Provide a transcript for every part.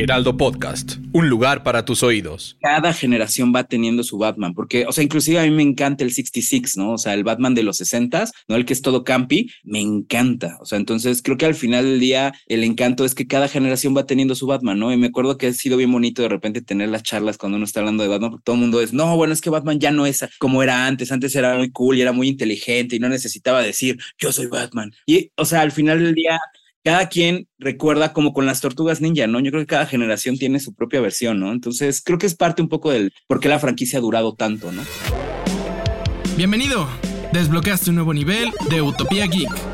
Heraldo Podcast, un lugar para tus oídos. Cada generación va teniendo su Batman, porque, o sea, inclusive a mí me encanta el 66, ¿no? O sea, el Batman de los 60, ¿no? El que es todo campi, me encanta. O sea, entonces creo que al final del día el encanto es que cada generación va teniendo su Batman, ¿no? Y me acuerdo que ha sido bien bonito de repente tener las charlas cuando uno está hablando de Batman, porque todo el mundo es, no, bueno, es que Batman ya no es como era antes, antes era muy cool y era muy inteligente y no necesitaba decir, yo soy Batman. Y, o sea, al final del día cada quien recuerda como con las tortugas ninja, ¿no? Yo creo que cada generación tiene su propia versión, ¿no? Entonces creo que es parte un poco del por qué la franquicia ha durado tanto, ¿no? Bienvenido. Desbloqueaste un nuevo nivel de Utopía Geek.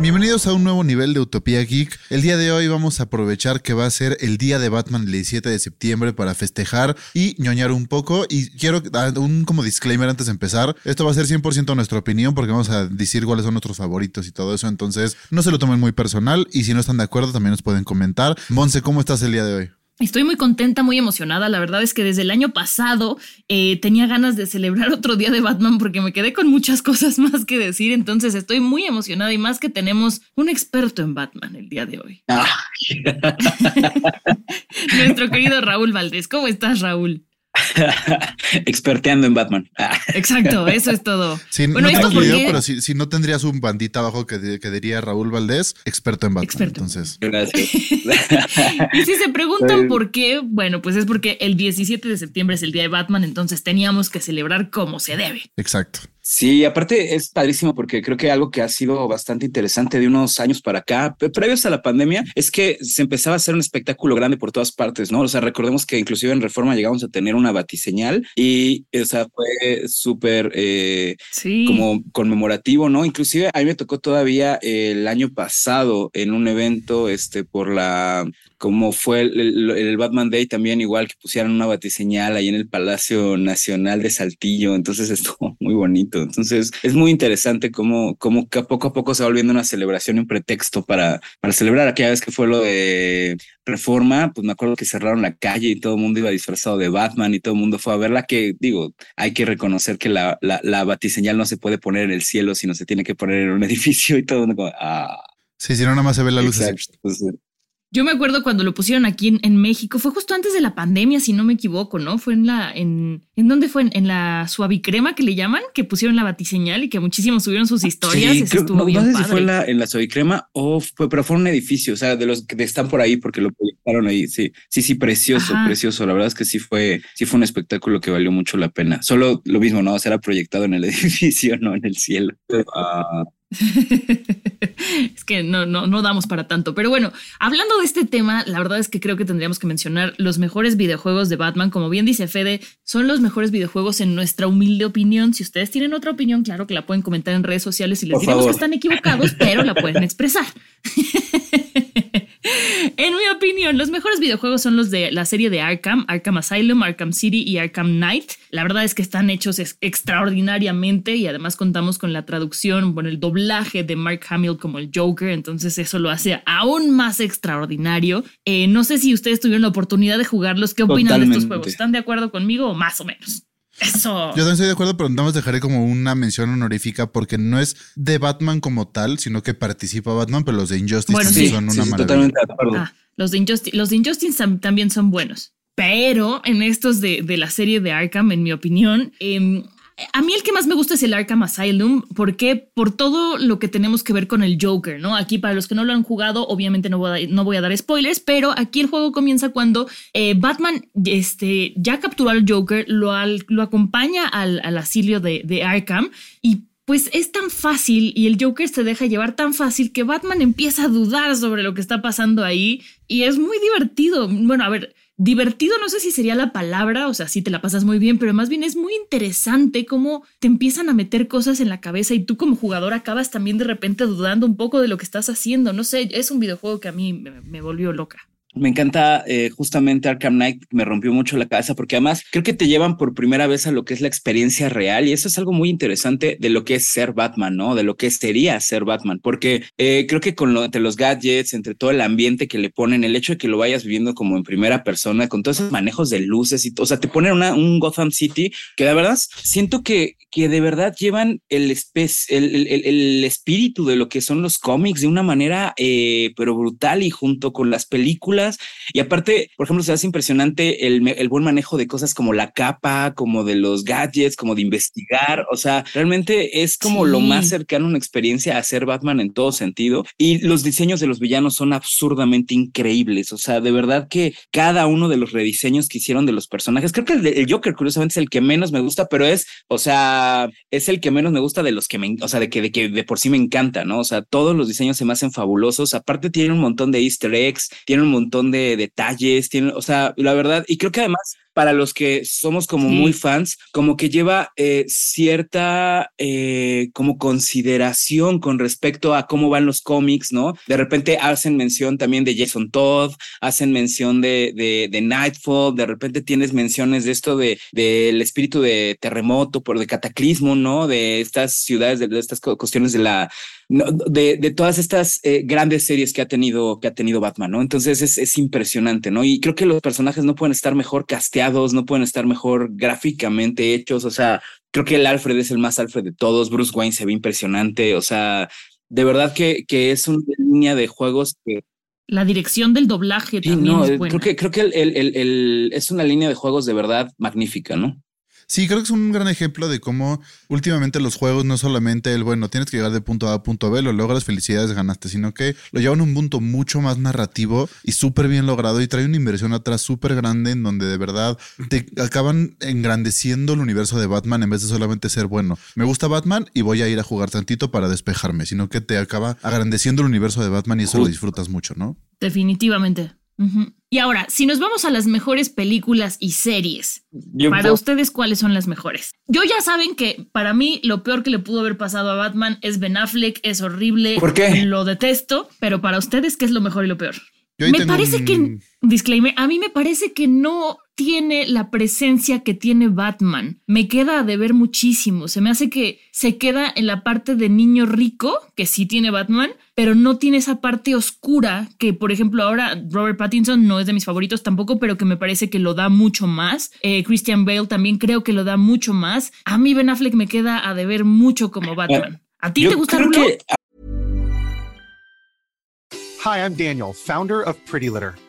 Bienvenidos a un nuevo nivel de Utopía Geek. El día de hoy vamos a aprovechar que va a ser el día de Batman el 17 de septiembre para festejar y ñoñar un poco. Y quiero dar un como disclaimer antes de empezar. Esto va a ser 100% nuestra opinión porque vamos a decir cuáles son nuestros favoritos y todo eso. Entonces no se lo tomen muy personal y si no están de acuerdo también nos pueden comentar. Monse, ¿cómo estás el día de hoy? Estoy muy contenta, muy emocionada. La verdad es que desde el año pasado eh, tenía ganas de celebrar otro día de Batman porque me quedé con muchas cosas más que decir. Entonces estoy muy emocionada y más que tenemos un experto en Batman el día de hoy. Ah. Nuestro querido Raúl Valdés. ¿Cómo estás, Raúl? Experteando en Batman. Exacto, eso es todo. bueno, no pero si, no tendrías un bandita abajo que, diría Raúl Valdés, experto en Batman. Entonces. Gracias. y si se preguntan por qué, bueno, pues es porque el 17 de septiembre es el día de Batman, entonces teníamos que celebrar como se debe. Exacto. Sí, aparte es padrísimo porque creo que algo que ha sido bastante interesante de unos años para acá, previos a la pandemia, es que se empezaba a hacer un espectáculo grande por todas partes, ¿no? O sea, recordemos que inclusive en Reforma llegamos a tener una batiseñal y, o sea, fue súper eh, como conmemorativo, ¿no? Inclusive a mí me tocó todavía el año pasado en un evento, este, por la como fue el, Batman Day también igual que pusieran una batiseñal ahí en el Palacio Nacional de Saltillo, entonces estuvo muy bonito. Entonces es muy interesante cómo, cómo que poco a poco se va volviendo una celebración y un pretexto para, para celebrar. Aquella vez que fue lo de Reforma, pues me acuerdo que cerraron la calle y todo el mundo iba disfrazado de Batman y todo el mundo fue a verla, que digo, hay que reconocer que la, la, la batiseñal no se puede poner en el cielo, sino se tiene que poner en un edificio y todo el mundo como, ah. Sí, si no, nada más se ve la luz. Yo me acuerdo cuando lo pusieron aquí en, México, fue justo antes de la pandemia, si no me equivoco, ¿no? Fue en la, en, ¿en dónde fue? En, la suavicrema que le llaman, que pusieron la batiseñal y que muchísimos subieron sus historias. Sí, estuvo no, bien sé si fue la, en la suavicrema o fue, pero fue un edificio, o sea, de los que están por ahí porque lo proyectaron ahí. Sí, sí, sí, precioso, precioso. La verdad es que sí fue, sí fue un espectáculo que valió mucho la pena. Solo lo mismo, ¿no? Será proyectado en el edificio, no en el cielo. Ah, que no, no, no damos para tanto. Pero bueno, hablando de este tema, la verdad es que creo que tendríamos que mencionar los mejores videojuegos de Batman. Como bien dice Fede, son los mejores videojuegos en nuestra humilde opinión. Si ustedes tienen otra opinión, claro que la pueden comentar en redes sociales y les diremos que están equivocados, pero la pueden expresar. en mi opinión, los mejores videojuegos son los de la serie de Arkham, Arkham Asylum, Arkham City y Arkham Knight. La verdad es que están hechos extraordinariamente y además contamos con la traducción, con el doblaje de Mark Hamill como el Joker, entonces eso lo hace aún más extraordinario. Eh, no sé si ustedes tuvieron la oportunidad de jugarlos, ¿qué opinan de estos juegos? ¿Están de acuerdo conmigo o más o menos? Eso. Yo también estoy de acuerdo, pero nada más dejaré como una mención honorífica porque no es de Batman como tal, sino que participa Batman, pero los de Injustice son una maravilla. Ah, los de Injustice, los de Injustice también son buenos. Pero en estos de, de la serie de Arkham, en mi opinión, eh, a mí el que más me gusta es el Arkham Asylum, porque por todo lo que tenemos que ver con el Joker, ¿no? Aquí para los que no lo han jugado, obviamente no voy a, dar spoilers, pero aquí el juego comienza cuando eh, Batman este, ya capturó al Joker, lo, acompaña al, al asilio de, de Arkham y pues es tan fácil y el Joker se deja llevar tan fácil que Batman empieza a dudar sobre lo que está pasando ahí y es muy divertido. Bueno, a ver, divertido no sé si sería la palabra, o sea, sí te la pasas muy bien, pero más bien es muy interesante cómo te empiezan a meter cosas en la cabeza y tú como jugador acabas también de repente dudando un poco de lo que estás haciendo. No sé, es un videojuego que a mí me, volvió loca. Me encanta eh, justamente Arkham Knight, me rompió mucho la cabeza porque además creo que te llevan por primera vez a lo que es la experiencia real y eso es algo muy interesante de lo que es ser Batman, ¿no? De lo que sería ser Batman, porque eh, creo que con lo, entre los gadgets, entre todo el ambiente que le ponen, el hecho de que lo vayas viviendo como en primera persona, con todos esos manejos de luces y, o sea, te ponen una, un Gotham City que la verdad siento que, que de verdad llevan el, el, espíritu de lo que son los cómics de una manera, eh, pero brutal y junto con las películas películas. Y aparte, por ejemplo, se hace impresionante el, el buen manejo de cosas como la capa, como de los gadgets, como de investigar. O sea, realmente es como lo más cercano a una experiencia a ser Batman en todo sentido. Y los diseños de los villanos son absurdamente increíbles. O sea, de verdad que cada uno de los rediseños que hicieron de los personajes, creo que el, el Joker, curiosamente, es el que menos me gusta, pero es, o sea, es el que menos me gusta de los que me, o sea, de que, de que de por sí me encanta, ¿no? O sea, todos los diseños se me hacen fabulosos. Aparte, tiene un montón de Easter eggs, tiene un montón de detalles, tiene, o sea, la verdad, y creo que además para los que somos como muy fans, como que lleva eh, cierta eh, como consideración con respecto a cómo van los cómics, ¿no? De repente hacen mención también de Jason Todd, hacen mención de, de, Nightfall, de repente tienes menciones de esto de del espíritu de terremoto, por de cataclismo, ¿no? De estas ciudades, de estas cuestiones de la de, de, todas estas eh, grandes series que ha tenido, que ha tenido Batman, ¿no? Entonces es, es, impresionante, ¿no? Y creo que los personajes no pueden estar mejor casteados, no pueden estar mejor gráficamente hechos, o sea, creo que el Alfred es el más Alfred de todos, Bruce Wayne se ve impresionante, o sea, de verdad que, que es una línea de juegos que... La dirección del doblaje también no, es buena. Creo que, creo que el, el, el, es una línea de juegos de verdad magnífica, ¿no? Sí, creo que es un gran ejemplo de cómo últimamente los juegos no solamente el, bueno, tienes que llegar de punto A a punto B, lo logras, felicidades, ganaste, sino que lo llevan a un punto mucho más narrativo y súper bien logrado y trae una inversión atrás súper grande en donde de verdad te acaban engrandeciendo el universo de Batman en vez de solamente ser, bueno, me gusta Batman y voy a ir a jugar tantito para despejarme, sino que te acaba agrandeciendo el universo de Batman y eso lo disfrutas mucho, ¿no? Definitivamente. Y ahora, si nos vamos a las mejores películas y series, para ustedes, ¿cuáles son las mejores? Yo ya saben que para mí lo peor que le pudo haber pasado a Batman es Ben Affleck, es horrible. ¿Por qué? Lo detesto, pero para ustedes, ¿qué es lo mejor y lo peor? Me parece que, disclaimer, a mí me parece que no tiene la presencia que tiene Batman. Me queda de ver muchísimo. Se me hace que se queda en la parte de niño rico, que sí tiene Batman, pero no tiene esa parte oscura que, por ejemplo, ahora Robert Pattinson no es de mis favoritos tampoco, pero que me parece que lo da mucho más. Eh, Christian Bale también creo que lo da mucho más. A mí Ben Affleck me queda a deber mucho como Batman. ¿A ti te gusta Rulo? Hi, I'm Daniel, founder of Pretty Litter.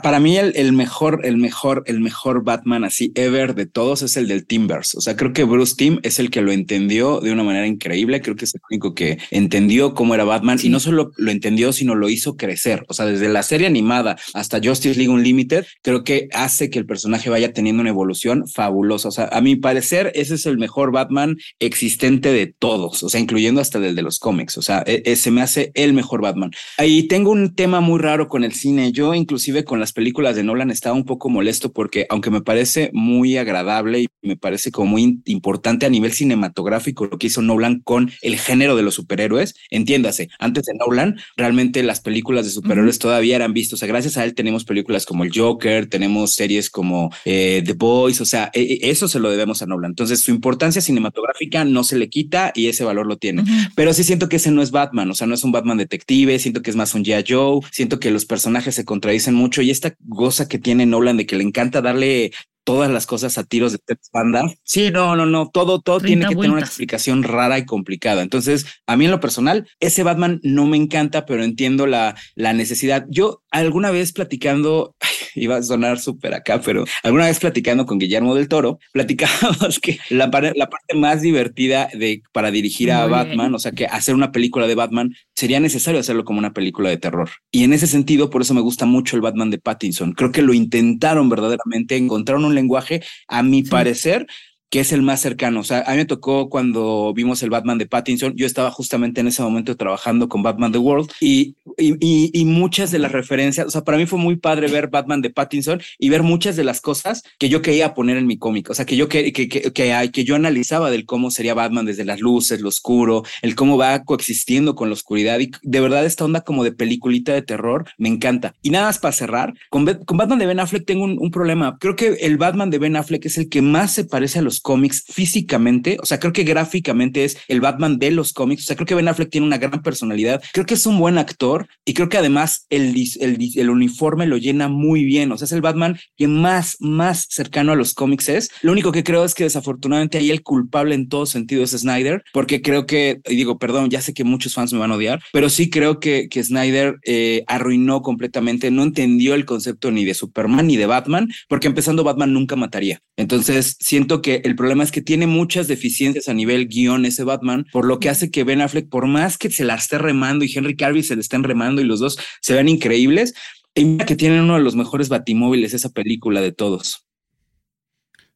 Para mí el, mejor, el mejor, el mejor Batman así ever de todos es el del Timbers. O sea, creo que Bruce Timm es el que lo entendió de una manera increíble. Creo que es el único que entendió cómo era Batman y no solo lo entendió, sino lo hizo crecer. O sea, desde la serie animada hasta Justice League Unlimited, creo que hace que el personaje vaya teniendo una evolución fabulosa. O sea, a mi parecer, ese es el mejor Batman existente de todos, o sea, incluyendo hasta el de los cómics. O sea, e, ese me hace el mejor Batman. Ahí tengo un tema muy raro con el cine. Yo, inclusive con las películas de Nolan estaba un poco molesto porque aunque me parece muy agradable y me parece como muy importante a nivel cinematográfico lo que hizo Nolan con el género de los superhéroes, entiéndase, antes de Nolan realmente las películas de superhéroes todavía eran vistas, o sea, gracias a él tenemos películas como el Joker, tenemos series como eh, The Boys, o sea, e, e, eso se lo debemos a Nolan. Entonces su importancia cinematográfica no se le quita y ese valor lo tiene. Pero sí siento que ese no es Batman, o sea, no es un Batman detective, siento que es más un G.I. Joe, siento que los personajes se contradicen mucho y esta goza que tiene Nolan de que le encanta darle todas las cosas a tiros de Ted Panda. Sí, no, no, no, todo, todo tiene que tener una explicación rara y complicada. Entonces, a mí en lo personal, ese Batman no me encanta, pero entiendo la, la necesidad. Yo alguna vez platicando, iba a sonar súper acá, pero alguna vez platicando con Guillermo del Toro, platicábamos que la, la parte más divertida de, para dirigir a Batman, o sea, que hacer una película de Batman, sería necesario hacerlo como una película de terror. Y en ese sentido, por eso me gusta mucho el Batman de Pattinson. Creo que lo intentaron verdaderamente, encontraron un lenguaje, a mi parecer, que es el más cercano. O sea, a mí me tocó cuando vimos el Batman de Pattinson, yo estaba justamente en ese momento trabajando con Batman The World y, y, y, muchas de las referencias, o sea, para mí fue muy padre ver Batman de Pattinson y ver muchas de las cosas que yo quería poner en mi cómic, o sea, que yo, que, que, que, que, yo analizaba del cómo sería Batman desde las luces, lo oscuro, el cómo va coexistiendo con la oscuridad y de verdad esta onda como de peliculita de terror me encanta. Y nada más para cerrar, con, con Batman de Ben Affleck tengo un, un problema. Creo que el Batman de Ben Affleck es el que más se parece a los cómics físicamente, o sea, creo que gráficamente es el Batman de los cómics, o sea, creo que Ben Affleck tiene una gran personalidad, creo que es un buen actor y creo que además el, el, el uniforme lo llena muy bien, o sea, es el Batman que más, más cercano a los cómics es. Lo único que creo es que desafortunadamente ahí el culpable en todo sentido es Snyder, porque creo que, y digo, perdón, ya sé que muchos fans me van a odiar, pero sí creo que, que Snyder eh, arruinó completamente, no entendió el concepto ni de Superman ni de Batman, porque empezando Batman nunca mataría. Entonces, siento que el problema es que tiene muchas deficiencias a nivel guion ese Batman, por lo que hace que Ben Affleck, por más que se la esté remando y Henry Cavill se le estén remando y los dos se ven increíbles, y mira que tienen uno de los mejores batimóviles esa película de todos.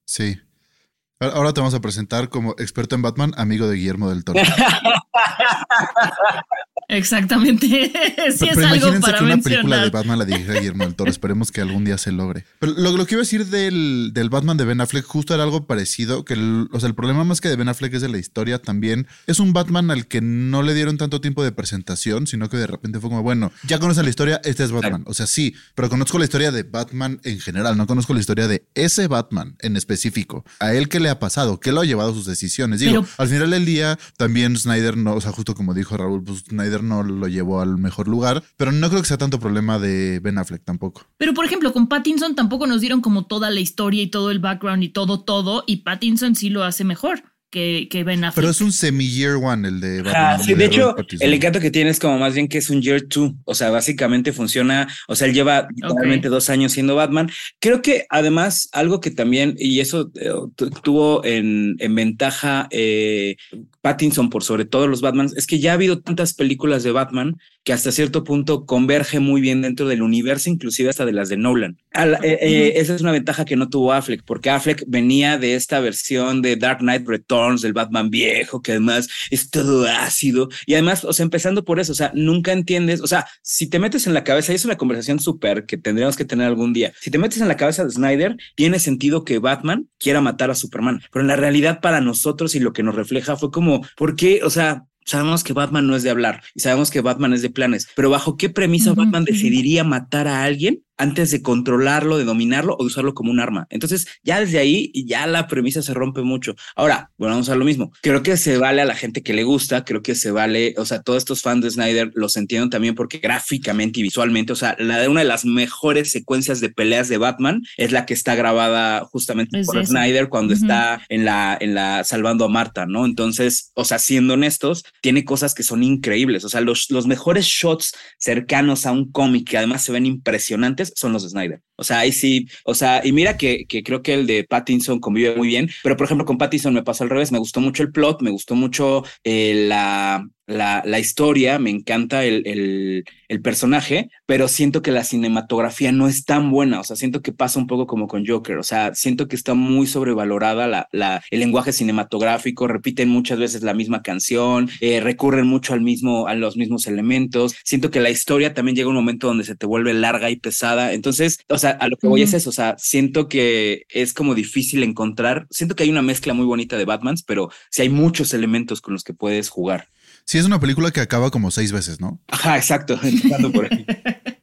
Sí. Ahora te vamos a presentar como experto en Batman, amigo de Guillermo del Toro. Exactamente. sí pero, es algo imagínense para que una mencionar. película de Batman la dirija Guillermo del Toro. Esperemos que algún día se logre. Pero lo, lo que iba a decir del, del, Batman de Ben Affleck justo era algo parecido. Que el, o sea, el problema más que de Ben Affleck es de la historia también. Es un Batman al que no le dieron tanto tiempo de presentación, sino que de repente fue como, bueno, ya conocen la historia, este es Batman. O sea, sí, pero conozco la historia de Batman en general. No conozco la historia de ese Batman en específico. A él qué le ha pasado, qué lo ha llevado a sus decisiones. Digo, Pero- al final del día también Snyder no, o sea, justo como dijo Raúl, pues Snyder no lo llevó al mejor lugar, pero no creo que sea tanto problema de Ben Affleck tampoco. Pero por ejemplo, con Pattinson tampoco nos dieron como toda la historia y todo el background y todo, todo. Y Pattinson sí lo hace mejor que, que Ben Affleck. Pero es un semi-year one el de Batman. Ah, sí, de hecho, el encanto que tiene es como más bien que es un year two. O sea, básicamente funciona. O sea, él lleva literalmente dos años siendo Batman. Creo que además, algo que también, y eso eh, tu- tuvo en, en ventaja eh, Pattinson por sobre todos los Batmans, es que ya ha habido tantas películas de Batman que hasta cierto punto converge muy bien dentro del universo, inclusive hasta de las de Nolan. Al- eh, eh, esa es una ventaja que no tuvo Affleck, porque Affleck venía de esta versión de Dark Knight Returns, del Batman viejo, que además es todo ácido. Y además, o sea, empezando por eso, o sea, nunca entiendes, o sea, si te metes en la cabeza, y es una conversación súper que tendríamos que tener algún día, si te metes en la cabeza de Snyder, tiene sentido que Batman quiera matar a Superman, pero en la realidad para nosotros y lo que nos refleja fue como, ¿por qué? O sea... Sabemos que Batman no es de hablar y sabemos que Batman es de planes, pero ¿bajo qué premisa Batman decidiría matar a alguien antes de controlarlo, de dominarlo o de usarlo como un arma? Entonces, ya desde ahí ya la premisa se rompe mucho. Ahora, bueno, vamos a lo mismo. Creo que se vale a la gente que le gusta, creo que se vale, o sea, todos estos fans de Snyder los entiendo también porque gráficamente y visualmente, o sea, la de una de las mejores secuencias de peleas de Batman es la que está grabada justamente Es por. Snyder cuando Ujú. está en la, en la salvando a Marta, ¿no? Entonces, o sea, siendo honestos, tiene cosas que son increíbles. O sea, los, los mejores shots cercanos a un cómic que además se ven impresionantes son los de Snyder. O sea, ahí sí, o sea, y mira que, que creo que el de Pattinson convive muy bien, pero por ejemplo con Pattinson me pasó al revés, me gustó mucho el plot, me gustó mucho eh, la, la, la historia, me encanta el, el, el personaje, pero siento que la cinematografía no es tan buena, o sea, siento que pasa un poco como con Joker, o sea, siento que está muy sobrevalorada la, la, el lenguaje cinematográfico, repiten muchas veces la misma canción, eh, recurren mucho al mismo, a los mismos elementos, siento que la historia también llega un momento donde se te vuelve larga y pesada, entonces, o sea, a lo que voy es eso, o sea, siento que es como difícil encontrar, siento que hay una mezcla muy bonita de Batmans, pero sí hay muchos elementos con los que puedes jugar. Sí, es una película que acaba como seis veces, ¿no? Ajá, exacto, empezando por ahí.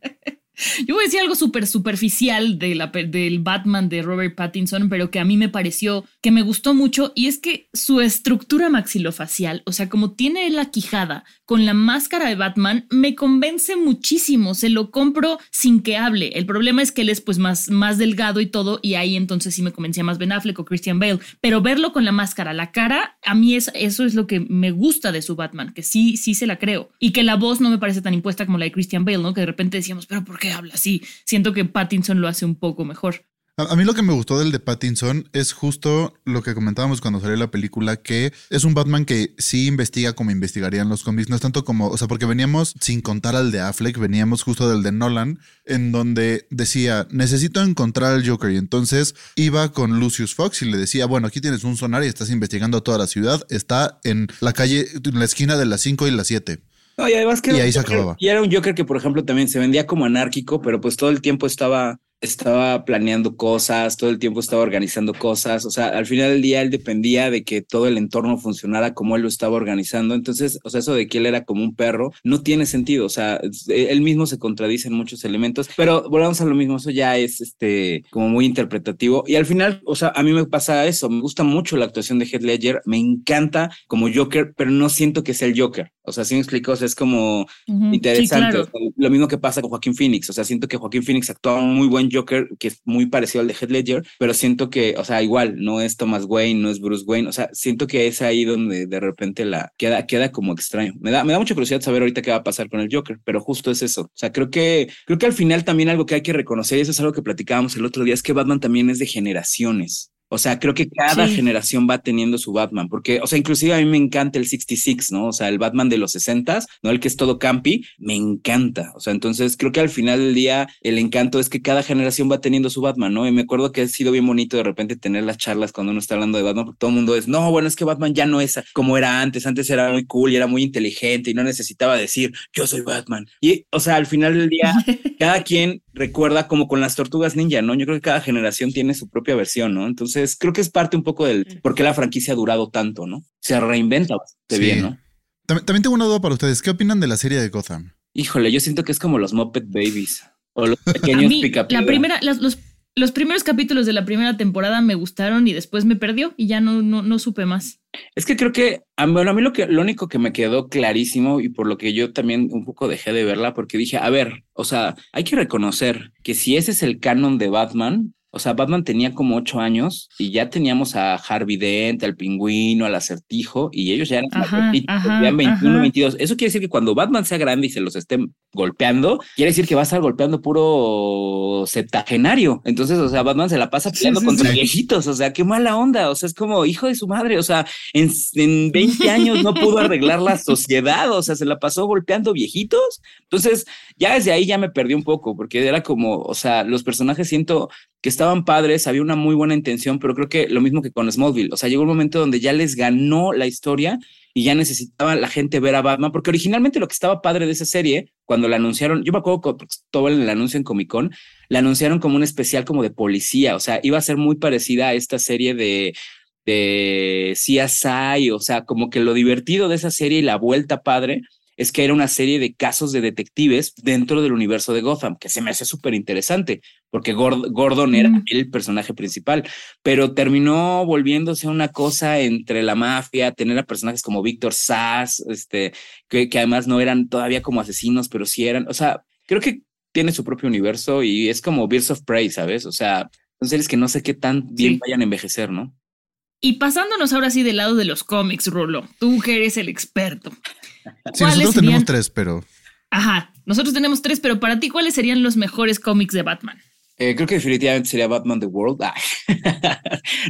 Yo voy a decir algo súper superficial de la del Batman de Robert Pattinson, pero que a mí me pareció que me gustó mucho y es que su estructura maxilofacial, o sea, como tiene la quijada con la máscara de Batman, me convence muchísimo, se lo compro sin que hable. El problema es que él es pues más, más delgado y todo y ahí entonces sí me convencía más Ben Affleck o Christian Bale, pero verlo con la máscara, la cara, a mí es, eso es lo que me gusta de su Batman, que sí, sí se la creo y que la voz no me parece tan impuesta como la de Christian Bale, ¿no? Que de repente decíamos, pero ¿por qué habla así? Siento que Pattinson lo hace un poco mejor. A, mí lo que me gustó del de Pattinson es justo lo que comentábamos cuando salió la película, que es un Batman que sí investiga como investigarían los cómics, no es tanto como, o sea, porque veníamos sin contar al de Affleck, veníamos justo del de Nolan, en donde decía, necesito encontrar al Joker, y entonces iba con Lucius Fox y le decía, bueno, aquí tienes un sonar y estás investigando toda la ciudad, está en la calle, en la esquina de las 5 y las 7. No, y además que y ahí se acababa. Y era un Joker que, por ejemplo, también se vendía como anárquico, pero pues todo el tiempo estaba estaba planeando cosas, todo el tiempo estaba organizando cosas, o sea, al final del día él dependía de que todo el entorno funcionara como él lo estaba organizando, entonces, o sea, eso de que él era como un perro no tiene sentido, o sea, e, él mismo se contradice en muchos elementos, pero volvamos a lo mismo, eso ya es este como muy interpretativo. Y al final, o sea, a mí me pasa eso, me gusta mucho la actuación de Heath Ledger, me encanta como Joker, pero no siento que sea el Joker, o sea, si me explico, o sea, es como interesante, lo mismo que pasa con Joaquín Phoenix, o sea, siento que Joaquín Phoenix actúa muy buen Joker, que es muy parecido al de Heath Ledger, pero siento que, o sea, igual, no es Thomas Wayne, no es Bruce Wayne, o sea, siento que es ahí donde de repente la queda, queda como extraño. Me da, me da mucha curiosidad saber ahorita qué va a pasar con el Joker, pero justo es eso. O sea, creo que, creo que al final también algo que hay que reconocer, y eso es algo que platicábamos el otro día, es que Batman también es de generaciones. O sea, creo que cada generación va teniendo su Batman, porque, o sea, inclusive a mí me encanta el 66, ¿no? O sea, el Batman de los 60, ¿no? El que es todo campi, me encanta. O sea, entonces creo que al final del día el encanto es que cada generación va teniendo su Batman, ¿no? Y me acuerdo que ha sido bien bonito de repente tener las charlas cuando uno está hablando de Batman, porque todo el mundo es, no, bueno, es que Batman ya no es como era antes, antes era muy cool y era muy inteligente y no necesitaba decir, yo soy Batman. Y, o sea, al final del día, cada quien recuerda como con las tortugas ninja, ¿no? Yo creo que cada generación tiene su propia versión, ¿no? Entonces creo que es parte un poco del por qué la franquicia ha durado tanto, ¿no? Se reinventa bastante bien, ¿no? También, tengo una duda para ustedes. ¿Qué opinan de la serie de Gotham? Híjole, yo siento que es como los Muppet Babies o los pequeños La primera, los, los, primeros capítulos de la primera temporada me gustaron y después me perdió y ya no, no, no supe más. Es que creo que, bueno, a mí lo, que, lo único que me quedó clarísimo y por lo que yo también un poco dejé de verla, porque dije, a ver, o sea, hay que reconocer que si ese es el canon de Batman, o sea, Batman tenía como ocho años y ya teníamos a Harvey Dent, al pingüino, al acertijo, y ellos ya eran, ajá, 21, 22. Eso quiere decir que cuando Batman sea grande y se los esté golpeando, quiere decir que va a estar golpeando puro septagenario. Entonces, o sea, Batman se la pasa peleando contra viejitos. O sea, qué mala onda. O sea, es como hijo de su madre. O sea, en, en 20 años no pudo arreglar la sociedad. O sea, se la pasó golpeando viejitos. Entonces, ya desde ahí ya me perdí un poco, porque era como, o sea, los personajes siento que estaban padres, había una muy buena intención, pero creo que lo mismo que con Smallville, o sea, llegó un momento donde ya les ganó la historia y ya necesitaba la gente ver a Batman, porque originalmente lo que estaba padre de esa serie, cuando la anunciaron, yo me acuerdo que todo el anuncio en Comic Con, la anunciaron como un especial como de policía, o sea, iba a ser muy parecida a esta serie de de CSI, o sea, como que lo divertido de esa serie y la vuelta padre es que era una serie de casos de detectives dentro del universo de Gotham, que se me hace súper interesante, porque Gordon era el personaje principal, pero terminó volviéndose una cosa entre la mafia, tener a personajes como Víctor Sass, este, que, además no eran todavía como asesinos, pero sí eran, o sea, creo que tiene su propio universo y es como Birds of Prey, ¿sabes? O sea, son series que no sé qué tan bien vayan a envejecer, ¿no? Y pasándonos ahora sí del lado de los cómics, Rolo, tú que eres el experto. Sí, nosotros tenemos tres, pero. Ajá, nosotros tenemos tres, pero para ti, ¿cuáles serían los mejores cómics de Batman? Eh, creo que definitivamente sería Batman The World. Ah.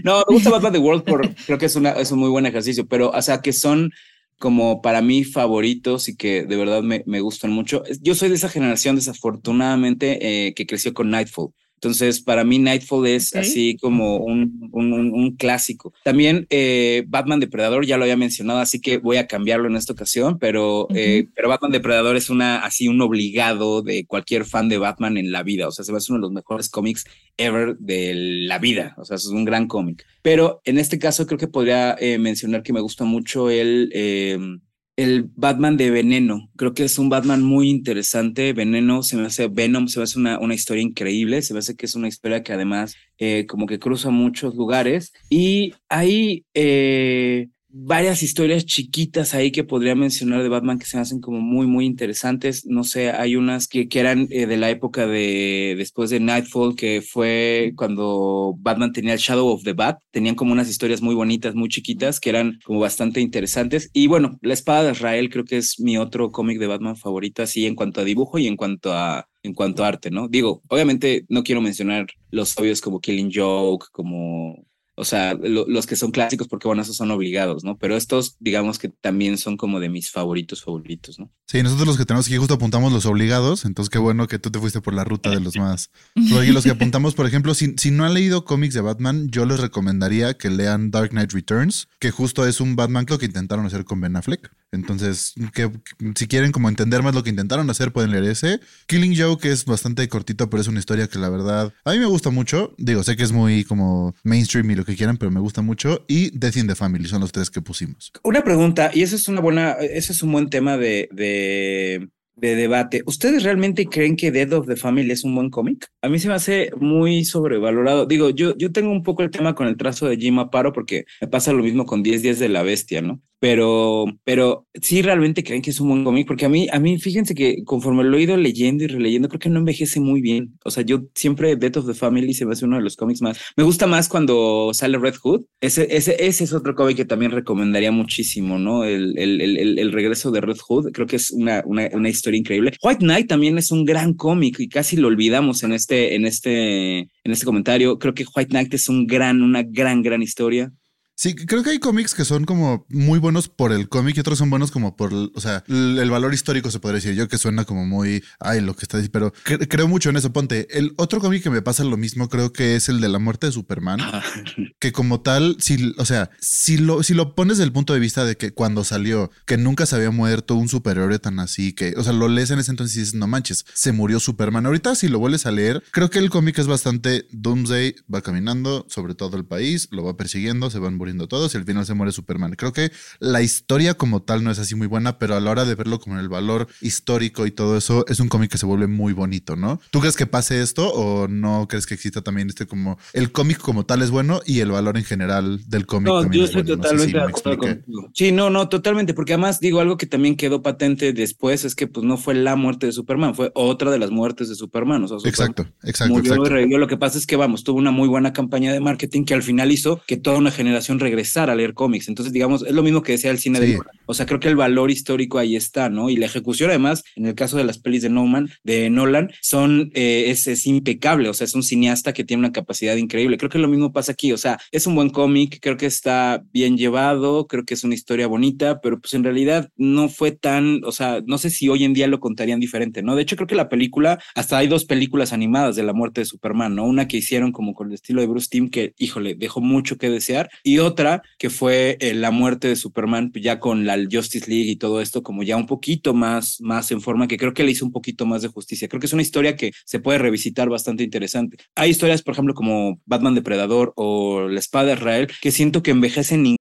no, me gusta Batman The World por, creo que es, una, es un muy buen ejercicio, pero, o sea, que son como para mí favoritos y que de verdad me, me gustan mucho. Yo soy de esa generación, desafortunadamente, eh, que creció con Nightfall. Entonces, para mí Nightfall es así como un, un, clásico. También eh, Batman Depredador, ya lo había mencionado, así que voy a cambiarlo en esta ocasión, pero, eh, pero Batman Depredador es una, así un obligado de cualquier fan de Batman en la vida. O sea, se me hace uno de los mejores cómics ever de la vida. O sea, es un gran cómic. Pero en este caso creo que podría eh, mencionar que me gusta mucho el el Batman de Veneno. Creo que es un Batman muy interesante. Veneno se me hace, Venom se me hace una, una historia increíble. Se me hace que es una historia que además eh, como que cruza muchos lugares. Y ahí eh, varias historias chiquitas ahí que podría mencionar de Batman que se me hacen como muy, muy interesantes. No sé, hay unas que, que eran eh, de la época de después de Nightfall, que fue cuando Batman tenía el Shadow of the Bat. Tenían como unas historias muy bonitas, muy chiquitas, que eran como bastante interesantes. Y bueno, La Espada de Israel creo que es mi otro cómic de Batman favorito, así en cuanto a dibujo y en cuanto a en cuanto a arte, ¿no? Digo, obviamente no quiero mencionar los obvios como Killing Joke, como o sea, los que son clásicos, porque bueno, esos son obligados, ¿no? Pero estos, digamos que también son como de mis favoritos favoritos, ¿no? Sí, nosotros los que tenemos aquí justo apuntamos los obligados, entonces qué bueno que tú te fuiste por la ruta de los más. Los que apuntamos, por ejemplo, si, si no han leído cómics de Batman, yo les recomendaría que lean Dark Knight Returns, que justo es un Batman que intentaron hacer con Ben Affleck. Entonces, que, si quieren como entender más lo que intentaron hacer, pueden leer ese. Killing Joke es bastante cortito, pero es una historia que la verdad a mí me gusta mucho. Digo, sé que es muy como mainstream y lo que quieran, pero me gusta mucho. Y Death in the Family son los tres que pusimos. Una pregunta, y eso es una buena, ese es un buen tema de, de de debate. ¿Ustedes realmente creen que Dead of the Family es un buen cómic? A mí se me hace muy sobrevalorado. Digo, yo, yo tengo un poco el tema con el trazo de Jim Aparo porque me pasa lo mismo con 10 días de la bestia, ¿no? Pero, pero sí realmente creen que es un buen cómic, porque a mí, a mí, fíjense que conforme lo he ido leyendo y releyendo, creo que no envejece muy bien. O sea, yo siempre Death of the Family se me hace uno de los cómics más. Me gusta más cuando sale Red Hood. Ese, ese, ese es otro cómic que también recomendaría muchísimo, ¿no? El, el, el, regreso de Red Hood, creo que es una, una, una, historia increíble. White Knight también es un gran cómic y casi lo olvidamos en este, en este, en este comentario. Creo que White Knight es un gran, una gran, gran historia. Sí, creo que hay cómics que son como muy buenos por el cómic y otros son buenos como por, o sea, el, valor histórico se podría decir. Yo que suena como muy, ay, lo que está diciendo, pero creo mucho en eso. Ponte, el otro cómic que me pasa lo mismo creo que es el de la muerte de Superman, que como tal, si, o sea, si lo, si lo pones desde el punto de vista de que cuando salió, que nunca se había muerto un superhéroe tan así, que, o sea, lo lees en ese entonces y dices, no manches, se murió Superman. Ahorita si lo vuelves a leer, creo que el cómic es bastante Doomsday, va caminando sobre todo el país, lo va persiguiendo, se van muriendo todos y al final se muere Superman. Creo que la historia como tal no es así muy buena, pero a la hora de verlo como en el valor histórico y todo eso, es un cómic que se vuelve muy bonito, ¿no? ¿Tú crees que pase esto o no crees que exista también este como el cómic como tal es bueno y el valor en general del cómic? No, yo estoy totalmente de acuerdo contigo. Sí, no, no, totalmente, porque además digo algo que también quedó patente después es que pues no fue la muerte de Superman, fue otra de las muertes de Superman. O sea, exacto, exacto, exacto. Lo que pasa es que vamos, tuvo una muy buena campaña de marketing que al final hizo que toda una generación regresara a leer cómics. Entonces, digamos, es lo mismo que decía el cine de O sea, creo que el valor histórico ahí está, ¿no? Y la ejecución, además, en el caso de las pelis de Nolan, de Nolan, son, eh, es, impecable. O sea, es un cineasta que tiene una capacidad increíble. Creo que lo mismo pasa aquí. O sea, es un buen cómic, creo que está bien llevado, creo que es una historia bonita, pero pues en realidad no fue tan, o sea, no sé si hoy en día lo contarían diferente, ¿no? De hecho, creo que la película, hasta hay dos películas animadas de la muerte de Superman, ¿no? Una que hicieron como con el estilo de Bruce Timm, que, híjole, dejó mucho que desear, y otra que fue eh, la muerte de Superman ya con la Justice League y todo esto como ya un poquito más, más en forma que creo que le hizo un poquito más de justicia. Creo que es una historia que se puede revisitar bastante interesante. Hay historias, por ejemplo, como Batman Depredador o La Espada de Israel, que siento que envejecen.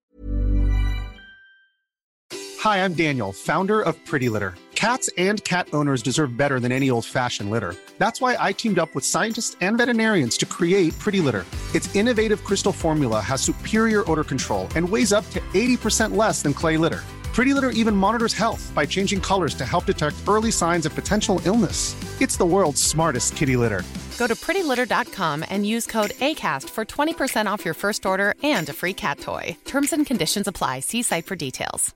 Hi, I'm Daniel, founder of Pretty Litter. Cats and cat owners deserve better than any old-fashioned litter. That's why I teamed up with scientists and veterinarians to create Pretty Litter. Its innovative crystal formula has superior odor control and weighs up to 80% less than clay litter. Pretty Litter even monitors health by changing colors to help detect early signs of potential illness. It's the world's smartest kitty litter. Go to prettylitter.com and use code ACAST for 20% off your first order and a free cat toy. Terms and conditions apply. See site for details.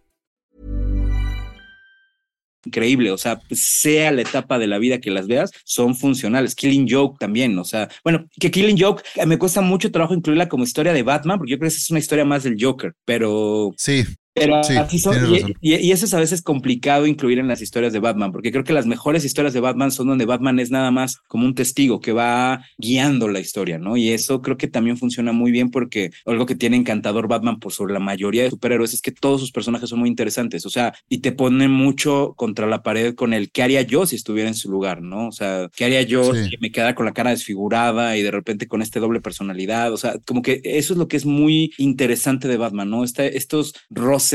increíble, o sea, sea la etapa de la vida que las veas, son funcionales. Killing Joke también, o sea, bueno, que Killing Joke eh, me cuesta mucho trabajo incluirla como historia de Batman, porque yo creo que es una historia más del Joker, pero... Sí. Pero así son, y, eso es a veces complicado incluir en las historias de Batman, porque creo que las mejores historias de Batman son donde Batman es nada más como un testigo que va guiando la historia, ¿no? Y eso creo que también funciona muy bien porque algo que tiene encantador Batman por sobre la mayoría de superhéroes es que todos sus personajes son muy interesantes, o sea, y te ponen mucho contra la pared con el qué haría yo si estuviera en su lugar, ¿no? O sea, qué haría yo si me quedara con la cara desfigurada y de repente con este doble personalidad, o sea, como que eso es lo que es muy interesante de Batman, ¿no? Este, estos rostros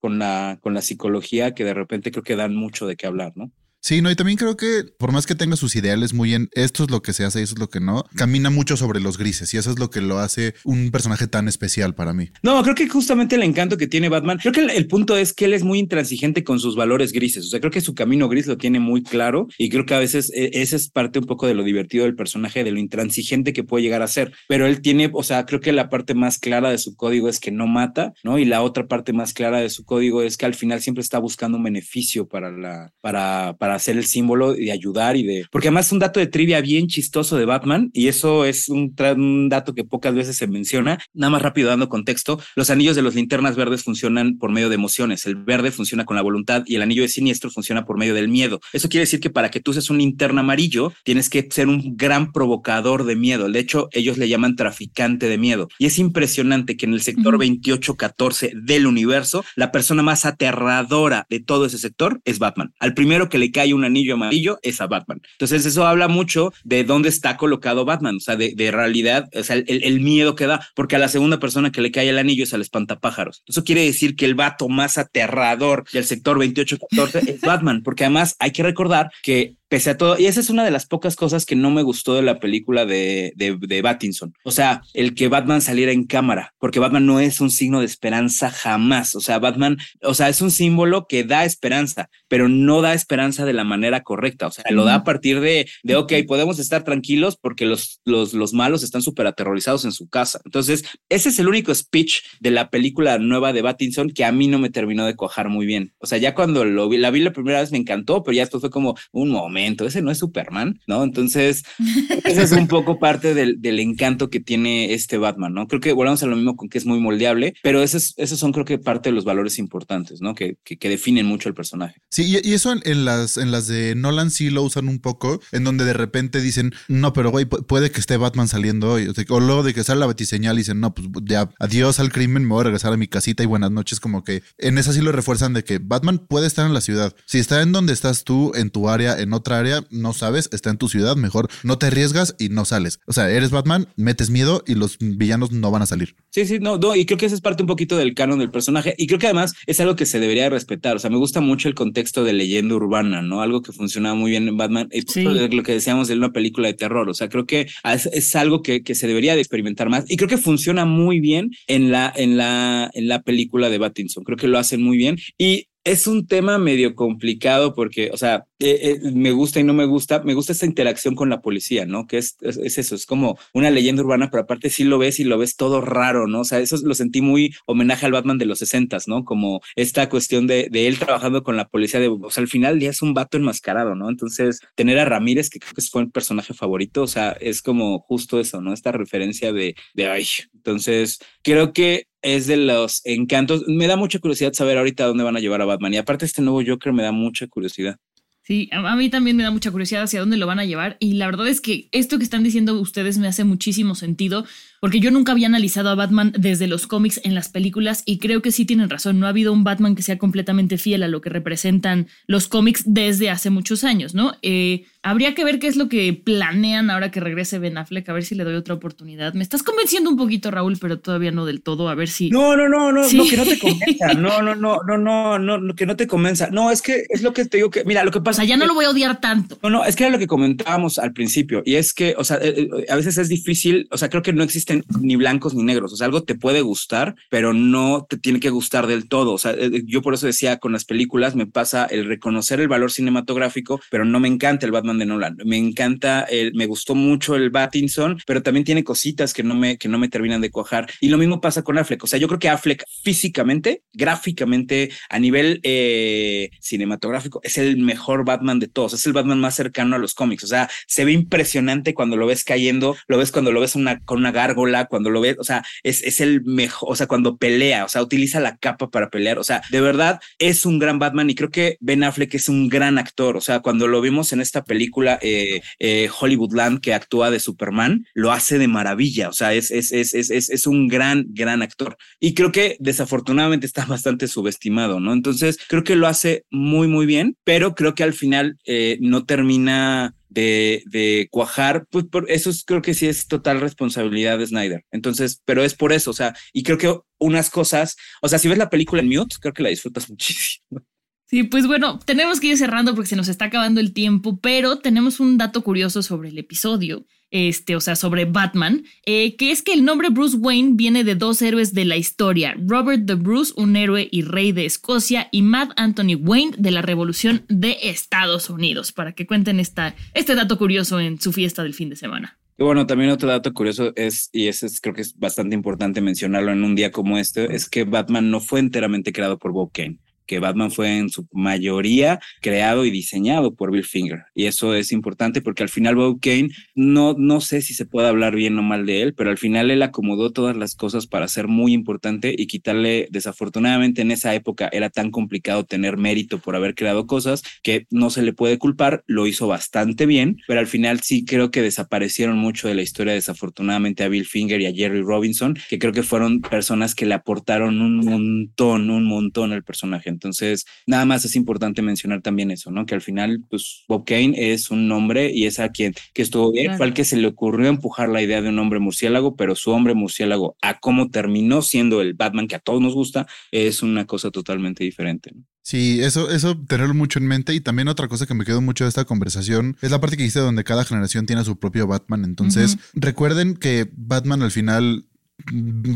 con la, con la psicología que de repente creo que dan mucho de qué hablar, ¿no? Sí, no, y también creo que por más que tenga sus ideales muy en esto es lo que se hace y eso es lo que no, camina mucho sobre los grises y eso es lo que lo hace un personaje tan especial para mí. No, creo que justamente el encanto que tiene Batman, creo que el, punto es que él es muy intransigente con sus valores grises, o sea, creo que su camino gris lo tiene muy claro y creo que a veces e, esa es parte un poco de lo divertido del personaje, de lo intransigente que puede llegar a ser, pero él tiene, o sea, creo que la parte más clara de su código es que no mata, ¿no? Y la otra parte más clara de su código es que al final siempre está buscando un beneficio para la, para, para para ser el símbolo y ayudar y de... Porque además es un dato de trivia bien chistoso de Batman y eso es un, un dato que pocas veces se menciona. Nada más rápido dando contexto, los anillos de los linternas verdes funcionan por medio de emociones. El verde funciona con la voluntad y el anillo de siniestro funciona por medio del miedo. Eso quiere decir que para que tú seas un linterna amarillo, tienes que ser un gran provocador de miedo. De hecho, ellos le llaman traficante de miedo. Y es impresionante que en el sector uh -huh. 2814 del universo, la persona más aterradora de todo ese sector es Batman. Al primero que le cae un anillo amarillo es a Batman. Entonces eso habla mucho de dónde está colocado Batman, o sea, de, de realidad, o sea, el, el, miedo que da, porque a la segunda persona que le cae el anillo es al espantapájaros. Eso quiere decir que el vato más aterrador del sector 2814 es Batman, porque además hay que recordar que pese a todo, y esa es una de las pocas cosas que no me gustó de la película de, de, de Battinson. O sea, el que Batman saliera en cámara, porque Batman no es un signo de esperanza jamás. O sea, Batman, o sea, es un símbolo que da esperanza, pero no da esperanza de la manera correcta. O sea, lo da a partir de, de ok, podemos estar tranquilos porque los, los, los malos están súper aterrorizados en su casa. Entonces, ese es el único speech de la película nueva de Battinson que a mí no me terminó de cuajar muy bien. O sea, ya cuando lo vi, la vi la primera vez me encantó, pero ya después fue como un momento ese no es Superman, ¿no? Entonces, ese es un poco parte del, del, encanto que tiene este Batman, ¿no? Creo que volvemos a lo mismo con que es muy moldeable, pero esos, esos son creo que parte de los valores importantes, ¿no? Que, que, que definen mucho el personaje. Sí, y, y eso en, en, las, en las de Nolan sí lo usan un poco, en donde de repente dicen, no, pero güey, puede que esté Batman saliendo hoy, o, sea, o luego de que sale la batiseñal y dicen, no, pues ya, adiós al crimen, me voy a regresar a mi casita y buenas noches, como que en esa sí lo refuerzan de que Batman puede estar en la ciudad. Si está en donde estás tú, en tu área, en otra área, no sabes, está en tu ciudad, mejor no te arriesgas y no sales. O sea, eres Batman, metes miedo y los villanos no van a salir. Sí, sí, no, no, y creo que esa es parte un poquito del canon del personaje y creo que además es algo que se debería respetar. O sea, me gusta mucho el contexto de leyenda urbana, ¿no? Algo que funcionaba muy bien en Batman y sí. lo que decíamos de una película de terror. O sea, creo que es, es algo que, que, se debería de experimentar más y creo que funciona muy bien en la, en la, en la película de Battinson. Creo que lo hacen muy bien y es un tema medio complicado porque, o sea, eh, eh, me gusta y no me gusta, me gusta esta interacción con la policía, ¿no? Que es, es, es, eso, es como una leyenda urbana, pero aparte sí lo ves y lo ves todo raro, ¿no? O sea, eso lo sentí muy homenaje al Batman de los sesentas, ¿no? Como esta cuestión de, de, él trabajando con la policía, de, o sea, al final ya es un vato enmascarado, ¿no? Entonces, tener a Ramírez, que creo que fue el personaje favorito, o sea, es como justo eso, ¿no? Esta referencia de, de ay, entonces, creo que es de los encantos. Me da mucha curiosidad saber ahorita dónde van a llevar a Batman. Y aparte este nuevo Joker me da mucha curiosidad. Sí, a mí también me da mucha curiosidad hacia dónde lo van a llevar y la verdad es que esto que están diciendo ustedes me hace muchísimo sentido porque yo nunca había analizado a Batman desde los cómics en las películas y creo que sí tienen razón, no ha habido un Batman que sea completamente fiel a lo que representan los cómics desde hace muchos años, ¿no? Eh, habría que ver qué es lo que planean ahora que regrese Ben Affleck, a ver si le doy otra oportunidad. Me estás convenciendo un poquito, Raúl, pero todavía no del todo, a ver si... No, no, no, no, ¿Sí? no que no te convenza, no, no, no, no, no, no, no, que no te convenza. No, es que es lo que te digo que, mira, lo que pasa... O sea, ya no lo voy a odiar tanto. No, no, es que era lo que comentábamos al principio y es que, o sea, eh, a veces es difícil, o sea, creo que no existen ni blancos ni negros, o sea, algo te puede gustar, pero no te tiene que gustar del todo, o sea, eh, yo por eso decía con las películas me pasa el reconocer el valor cinematográfico, pero no me encanta el Batman de Nolan, me encanta, el, me gustó mucho el Battinson, pero también tiene cositas que no me, que no me terminan de cuajar y lo mismo pasa con Affleck, o sea, yo creo que Affleck físicamente, gráficamente, a nivel eh, cinematográfico, es el mejor Batman de todos, es el Batman más cercano a los cómics, o sea, se ve impresionante cuando lo ves cayendo, lo ves cuando lo ves una, con una gárgola, cuando lo ves, o sea, es, es el mejor, o sea, cuando pelea, o sea, utiliza la capa para pelear, o sea, de verdad es un gran Batman y creo que Ben Affleck es un gran actor, o sea, cuando lo vimos en esta película eh, eh, Hollywoodland que actúa de Superman, lo hace de maravilla, o sea, es, es, es, es, es, un gran, gran actor y creo que desafortunadamente está bastante subestimado, ¿no? Entonces, creo que lo hace muy, muy bien, pero creo que al final eh, no termina de, cuajar, pues por eso es, creo que sí es total responsabilidad de Snyder. Entonces, pero es por eso, o sea, y creo que unas cosas, o sea, si ves la película en mute, creo que la disfrutas muchísimo. Sí, pues bueno, tenemos que ir cerrando porque se nos está acabando el tiempo, pero tenemos un dato curioso sobre el episodio, este, o sea, sobre Batman, eh, que es que el nombre Bruce Wayne viene de dos héroes de la historia, Robert the Bruce, un héroe y rey de Escocia, y Matt Anthony Wayne de la Revolución de Estados Unidos, para que cuenten esta, este dato curioso en su fiesta del fin de semana. Y bueno, también otro dato curioso es, y ese es, creo que es bastante importante mencionarlo en un día como este, es que Batman no fue enteramente creado por Bob Kane. Que Batman fue en su mayoría creado y diseñado por Bill Finger. Y eso es importante porque al final Bob Kane, no, no sé si se puede hablar bien o mal de él, pero al final él acomodó todas las cosas para ser muy importante y quitarle, desafortunadamente en esa época era tan complicado tener mérito por haber creado cosas que no se le puede culpar, lo hizo bastante bien, pero al final sí creo que desaparecieron mucho de la historia desafortunadamente a Bill Finger y a Jerry Robinson, que creo que fueron personas que le aportaron un montón, un montón al personaje. Entonces, nada más es importante mencionar también eso, ¿no? Que al final, pues Bob Kane es un nombre y es a quien que estuvo bien, fue al que se le ocurrió empujar la idea de un hombre murciélago, pero su hombre murciélago a cómo terminó siendo el Batman que a todos nos gusta es una cosa totalmente diferente. ¿no? Sí, eso, eso tenerlo mucho en mente. Y también otra cosa que me quedó mucho de esta conversación es la parte que dice donde cada generación tiene su propio Batman. Entonces, recuerden que Batman al final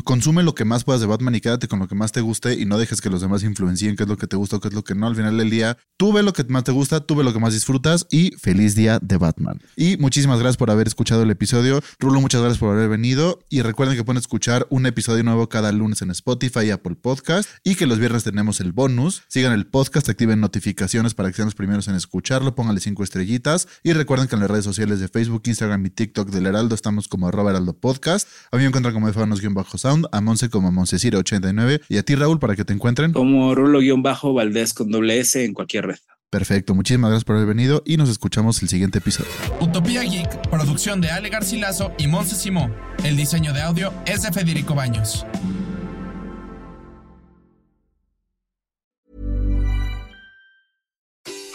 consume lo que más puedas de Batman y quédate con lo que más te guste y no dejes que los demás influencien qué es lo que te gusta o qué es lo que no. Al final del día, tú ve lo que más te gusta, tú ve lo que más disfrutas y feliz día de Batman. Y muchísimas gracias por haber escuchado el episodio. Rulo, muchas gracias por haber venido y recuerden que pueden escuchar un episodio nuevo cada lunes en Spotify y Apple Podcast y que los viernes tenemos el bonus. Sigan el podcast, activen notificaciones para que sean los primeros en escucharlo, pónganle cinco estrellitas y recuerden que en las redes sociales de Facebook, Instagram y TikTok del Heraldo estamos como arroba Heraldo Podcast. A mí me encuentran como bajo sound a Monse como Monseciro89 y a ti Raúl para que te encuentren. Como Rulo-Valdés con doble S en cualquier red. Perfecto, muchísimas gracias por haber venido y nos escuchamos el siguiente episodio. Utopía Geek, producción de Ale Garcilaso y Monse Simó. El diseño de audio es de Federico Baños.